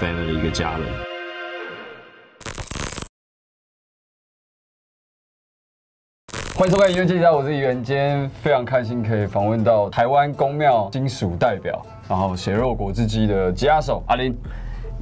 family 一个家人。欢迎收看《音乐记者》，我是于元，今天非常开心可以访问到台湾公庙金属代表，然后血肉果汁机的吉他手阿林。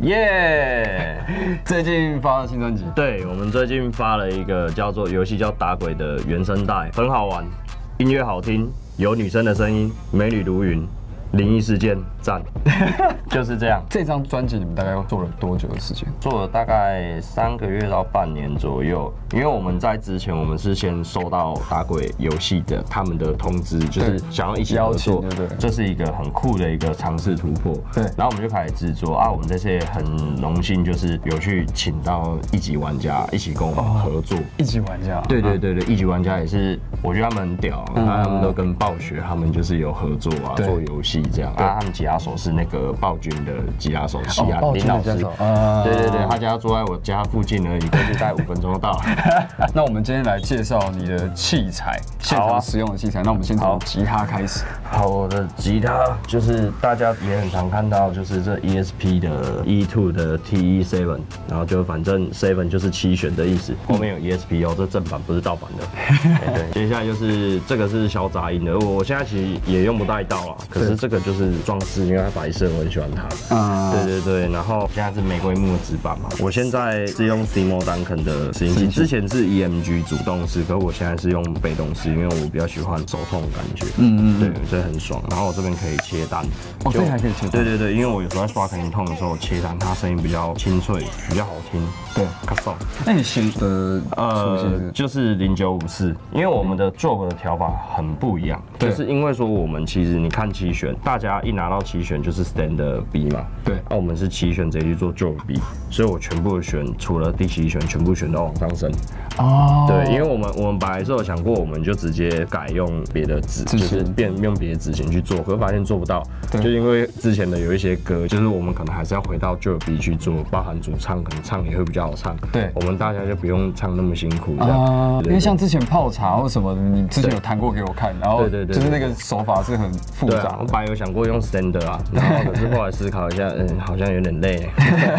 耶！最近发了新专辑，对我们最近发了一个叫做游戏叫打鬼的原声带，很好玩，音乐好听，有女生的声音，美女如云。灵异事件赞，就是这样。这张专辑你们大概做了多久的时间？做了大概三个月到半年左右。因为我们在之前，我们是先收到打鬼游戏的他们的通知，就是想要一起合作，对对，这是一个很酷的一个尝试突破。对，然后我们就开始制作啊。我们这次也很荣幸，就是有去请到一级玩家一起跟我们合作。一级玩家？对对对对，一级玩家也是，我觉得他们很屌，他们都跟暴雪他们就是有合作啊，做游戏。这样啊，他们吉他手是那个暴君的吉他手，西安林老师。对对对，他家住在我家附近而已，过去大概五分钟就到。那我们今天来介绍你的器材，现场使用的器材。那我们先从吉他开始。好，我的吉他就是大家也很常看到，就是这 ESP 的 E2 的 TE Seven，然后就反正 Seven 就是七弦的意思，后面有 ESP 哦，这正版不是盗版的。对，接下来就是这个是小杂音的，我现在其实也用不太到啊，可是这个。就是装饰，因为它白色，我很喜欢它。啊，对对对。然后现在是玫瑰木的纸板嘛。我现在是用 Simo Duncan 的拾音器，之前是 EMG 主动式，可我现在是用被动式，因为我比较喜欢手痛的感觉。嗯嗯。对，这很爽。然后我这边可以切单。哦，这还可以切。对对对，因为我有时候在刷肯定痛的时候切单，它声音比较清脆，比较好听。对，卡爽。那你选的呃，就是零九五四，因为我们的 drop 的调法很不一样，就是因为说我们其实你看七弦。大家一拿到七弦就是 stand B 嘛，对，那我们是七弦直接去做 o B，所以我全部的弦除了第七选全部选到往上升。哦，对，因为我们我们本来是有想过，我们就直接改用别的指，就是变用别的指型去做，可是发现做不到，就因为之前的有一些歌，就是我们可能还是要回到 j o B 去做，包含主唱可能唱也会比较好唱，对，我们大家就不用唱那么辛苦这样。因为像之前泡茶或什么，你之前有弹过给我看，然后对对对，就是那个手法是很复杂。有想过用 stand 啊，然后可是后来思考一下，嗯，好像有点累。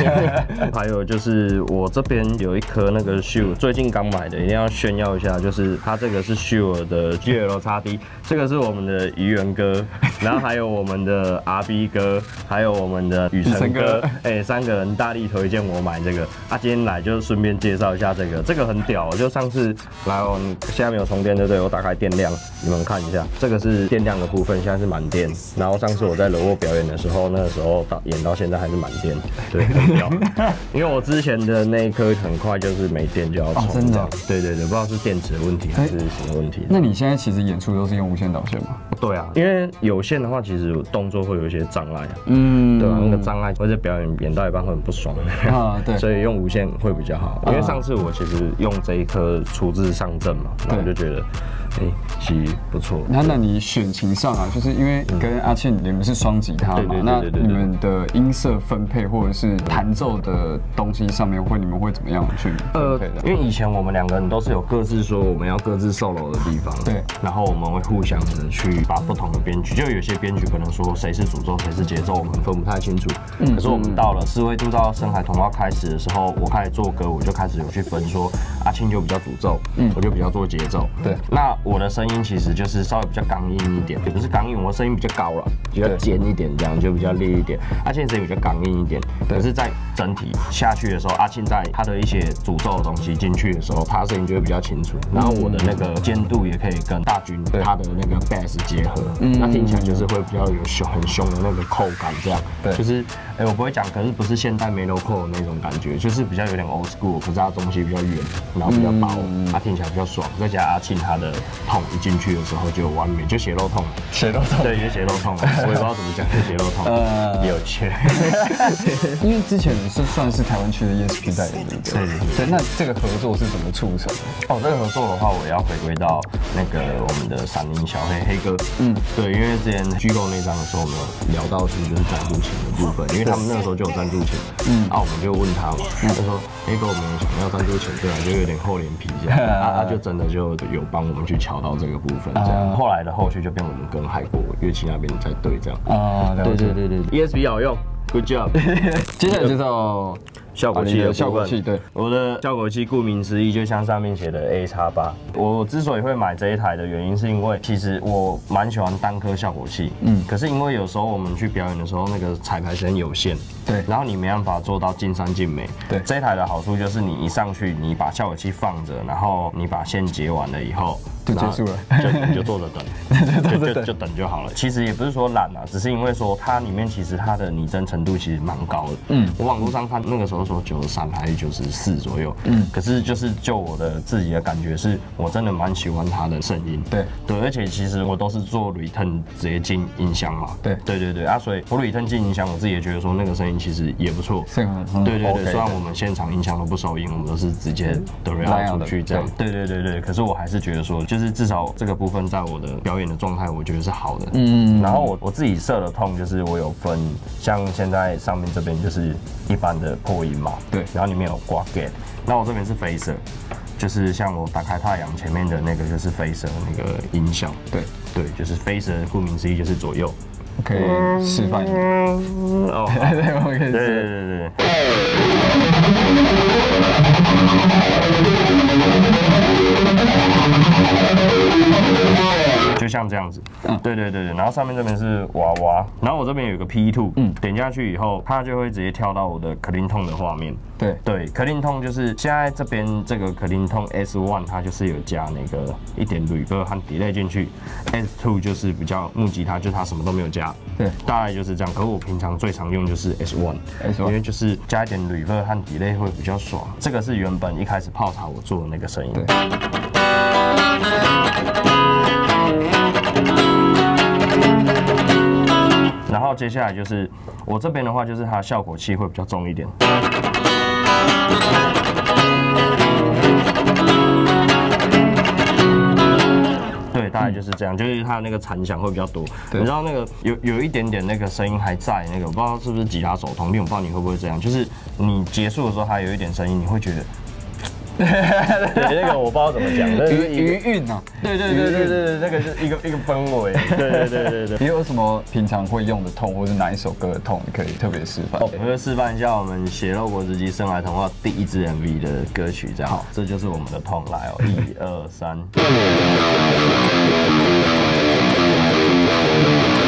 还有就是我这边有一颗那个 Shure，最近刚买的，一定要炫耀一下，就是它这个是 Shure 的 GL 叉 D，这个是我们的愚园哥，然后还有我们的 RB 哥，还有我们的雨辰哥，哎，三个人大力推荐我买这个。啊，今天来就顺便介绍一下这个，这个很屌，就上次来哦，现在没有充电对不对？我打开电量，你们看一下，这个是电量的部分，现在是满电。然后上次我在楼沃表演的时候，那个时候到演到现在还是满电，对，很屌。因为我之前的那一颗很快就是没电就要充，真的，对对对，不知道是电池的问题还是什么问题。那你现在其实演出都是用无线导线吗？对啊，因为有线的话，其实动作会有一些障碍，嗯，对吧？那个障碍，或者表演演到一半会很不爽啊，对，所以用无线会比较好。因为上次我其实用这一颗出自上阵嘛，然后我就觉得。哎，其实不错。那那你选琴上啊，就是因为跟阿庆你们是双吉他嘛，那你们的音色分配或者是弹奏的东西上面，会你们会怎么样去分配的？因为以前我们两个人都是有各自说我们要各自 solo 的地方，对。然后我们会互相的去把不同的编曲，就有些编曲可能说谁是主奏，谁是节奏，我们分不太清楚。嗯。可是我们到了四位铸造深海童话开始的时候，我开始做歌，我就开始有去分说阿庆就比较主奏，嗯，我就比较做节奏。对。那我的声音其实就是稍微比较刚硬一点，也不是刚硬，我声音比较高了，比较尖一点，这样就比较烈一点。阿庆声音比较刚硬一点，可是，在整体下去的时候，阿庆在他的一些诅咒的东西进去的时候，他声音就会比较清楚。然后我的那个尖度也可以跟大军他的那个 bass 结合，那听起来就是会比较有凶很凶的那个扣感，这样。对，就是哎，我不会讲，可是不是现代扣的那种感觉，就是比较有点 old school，可是它东西比较远，然后比较薄，它听起来比较爽。再加阿庆他的痛。一进去的时候就完美，就血肉痛，血肉痛，对，就血肉痛，我也不知道怎么讲，就血肉痛，呃，有趣。因为之前是算是台湾区的 ESP 代言，对不对？对。那这个合作是怎么促成？哦，这个合作的话，我要回归到那个我们的闪灵小黑黑哥，嗯，对，因为之前虚构那张的时候，我们有聊到其实就是赞助钱的部分，因为他们 那个时候就有赞助钱，嗯，啊，我们就问他嘛，他说黑哥，我们想要赞助钱，对啊，就有点厚脸皮这样，啊，他就真的就有帮我们去签。敲到这个部分，这样。后来的后续就变我们跟海国乐器那边在对这样。啊，对对对对，E S B 好用，Good job。接下来介绍。效果器的效果器，对，我的效果器顾名思义，就像上面写的 A 叉八。我之所以会买这一台的原因，是因为其实我蛮喜欢单颗效果器，嗯，可是因为有时候我们去表演的时候，那个彩排时间有限，对，然后你没办法做到尽善尽美，对。这一台的好处就是你一上去，你把效果器放着，然后你把线接完了以后。就结束了，就你就坐着等，就就就等就好了。其实也不是说懒啊，只是因为说它里面其实它的拟真程度其实蛮高的。嗯，我网络上看那个时候说九十三还是九十四左右。嗯，可是就是就我的自己的感觉是，我真的蛮喜欢它的声音。对对，而且其实我都是做 return 直接进音箱嘛。对对对对啊，所以我 return 进音箱，我自己也觉得说那个声音其实也不错。是对对对，虽然我们现场音箱都不收音，我们都是直接都拉出去这样。对对对对，可是我还是觉得说，就是至少这个。部分在我的表演的状态，我觉得是好的。嗯，然后我我自己设的痛就是我有分，像现在上面这边就是一般的破音嘛，对，然后里面有挂 gate，那我这边是飞色，就是像我打开太阳前面的那个就是飞色那个音效，对。对，就是飞色，顾名思义就是左右，可以示范一下。哦，对，我可以。对对对对。就像这样子，嗯，对对对对，然后上面这边是娃娃，然后我这边有个 P two，嗯，点下去以后，它就会直接跳到我的 Clean Tone 的画面。对对，Clean Tone 就是现在这边这个 Clean Tone S one，它就是有加那个一点 Reverb 和 Delay 进去，S two 就是比较木吉他，就它什么都没有加。对，大概就是这样。可我平常最常用就是 S one，S 因为就是加一点 Reverb 和 Delay 会比较爽。这个是原本一开始泡茶我做的那个声音。然后接下来就是我这边的话，就是它效果器会比较重一点。概就是这样，就是它那个残响会比较多。你知道那个有有一点点那个声音还在，那个我不知道是不是吉他手通，病我不知道你会不会这样，就是你结束的时候还有一点声音，你会觉得。对，那个我不知道怎么讲，余余韵啊，对对对对对，那个是一个一个氛围，对对对对对。你有什么平常会用的痛，或者哪一首歌的痛，你可以特别示范？我会示范一下我们《血肉果汁机生来童话》第一支 MV 的歌曲，这样。好，这就是我们的痛来哦，一二三。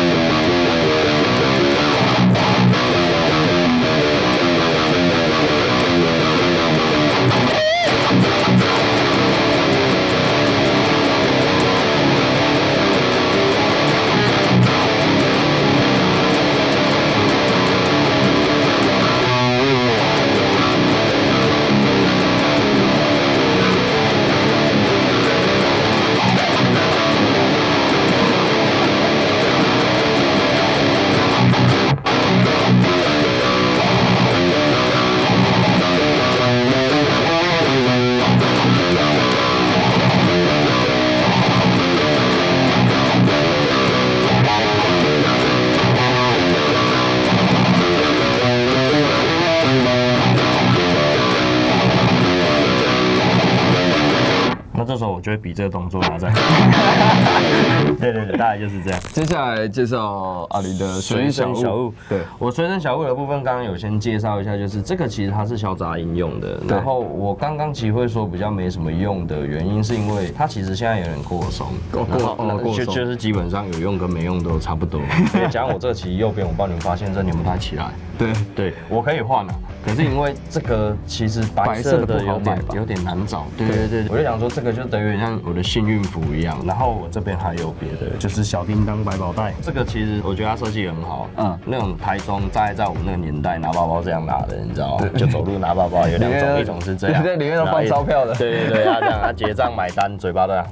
就会比这个动作拿在，对对对，大概就是这样。接下来介绍阿里的随身小物。对我随身小物的部分，刚刚有先介绍一下，就是这个其实它是小杂音用的。然后我刚刚其实会说比较没什么用的原因，是因为它其实现在有点过松，过过就就是基本上有用跟没用都差不多。加上我这其实右边，我帮你们发现这拧不太起来。对对，我可以换了。可是因为这个其实白色的有点有点难找，对对对，我就想说这个就等于像我的幸运符一样。然后我这边还有别的，就是小叮当百宝袋。这个其实我觉得它设计很好，嗯，那种台中在在我们那个年代拿包包这样拿的，你知道吗？就走路拿包包有两种，一种是这样，在 里面都放钞票的。对对对，他这样，他结账买单，嘴巴这样，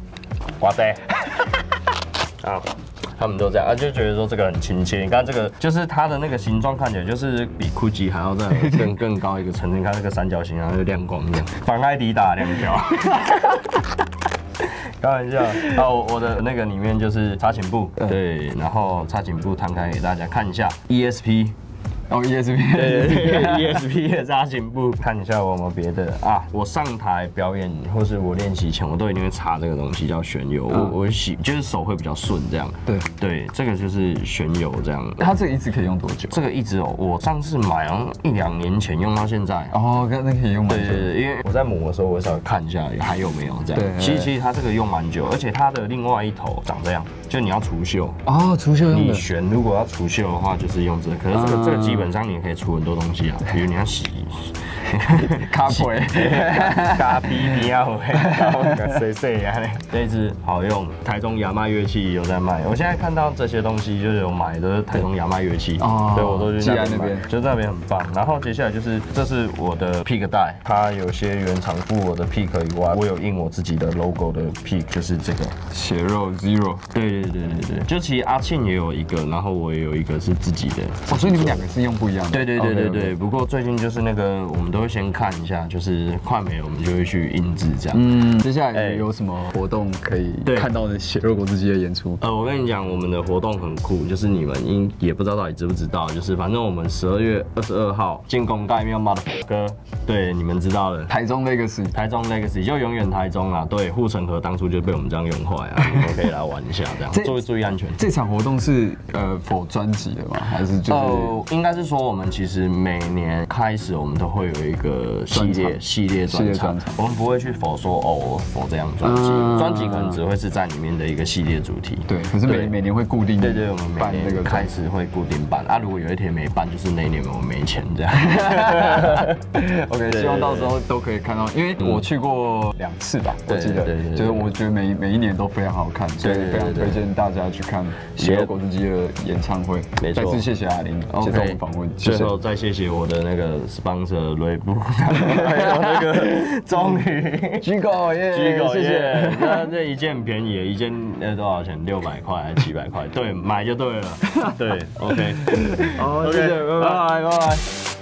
哇塞，啊。他们都这样，啊，就觉得说这个很亲切。你看这个，就是它的那个形状看起来就是比 GUCCI 还要再更更高一个层次。你看这个三角形啊，就亮光一样，防艾迪打两条。开玩笑，啊，我我的那个里面就是插琴布，对，然后插琴布摊开给大家看一下，ESP 哦 E S P E S P 的扎琴布，看一下我有没有别的啊。我上台表演或是我练习前，我都一定会擦这个东西，叫旋油。我我洗就是手会比较顺这样。对对，这个就是旋油这样。它这个一直可以用多久？这个一直哦，我上次买好像一两年前用到现在。哦，那可以用蛮久。对对对，因为我在抹的时候，我稍微看一下还有没有这样。对，其实其实它这个用蛮久，而且它的另外一头长这样，就你要除锈。哦，除锈用的。你旋如果要除锈的话，就是用这个。可是这个这个基本上你可以除很多东西啊，比如你要洗。咖啡，咖啡比较会，碎碎呀。这一支好用，台中亚麦乐器有在卖。我现在看到这些东西，就是有买的台中亚麦乐器，对我都去那边，就那边很棒。然后接下来就是，这是我的 pick 带，它有些原厂附我的 pick 以外，我有印我自己的 logo 的 pick，就是这个血肉 zero。对对对对对，就其实阿庆也有一个，然后我也有一个是自己的。哦，所以你们两个是用不一样的。对对对对对。不过最近就是那个我们都会先看一下，就是快没，我们就会去印制这样。嗯，接下来有什么活动可以看到的血肉果汁机的演出？呃，我跟你讲，我们的活动很酷，就是你们应也不知道到底知不知道，就是反正我们十二月二十二号进攻盖庙骂的哥，对，你们知道的，台中 Legacy，台中 Legacy 就永远台中啊。对，护城河当初就被我们这样用坏啊，你们可以来玩一下这样，注意注意安全。这场活动是呃否专辑的吗？还是就是应该是说我们其实每年开始我们都会有一个系列系列专场，我们不会去否说哦否这样专辑，专辑可能只会是在里面的一个系列主题。对，可是每每年会固定对对，我们每年开始会固定办。啊。如果有一天没办，就是那一年我们没钱这样。OK，希望到时候都可以看到，因为我去过两次吧，我记得，就是我觉得每每一年都非常好看，所以非常推荐大家去看血肉果汁机的演唱会。再次谢谢阿林接受我们访问，最后再谢谢我的那个 sponsor 雷布，还有那个终于举狗耶，举狗 耶，那这一件很便宜，一件呃多少钱？六百块还是七百块？对，买就对了。对，OK，好，谢谢，拜拜，拜拜。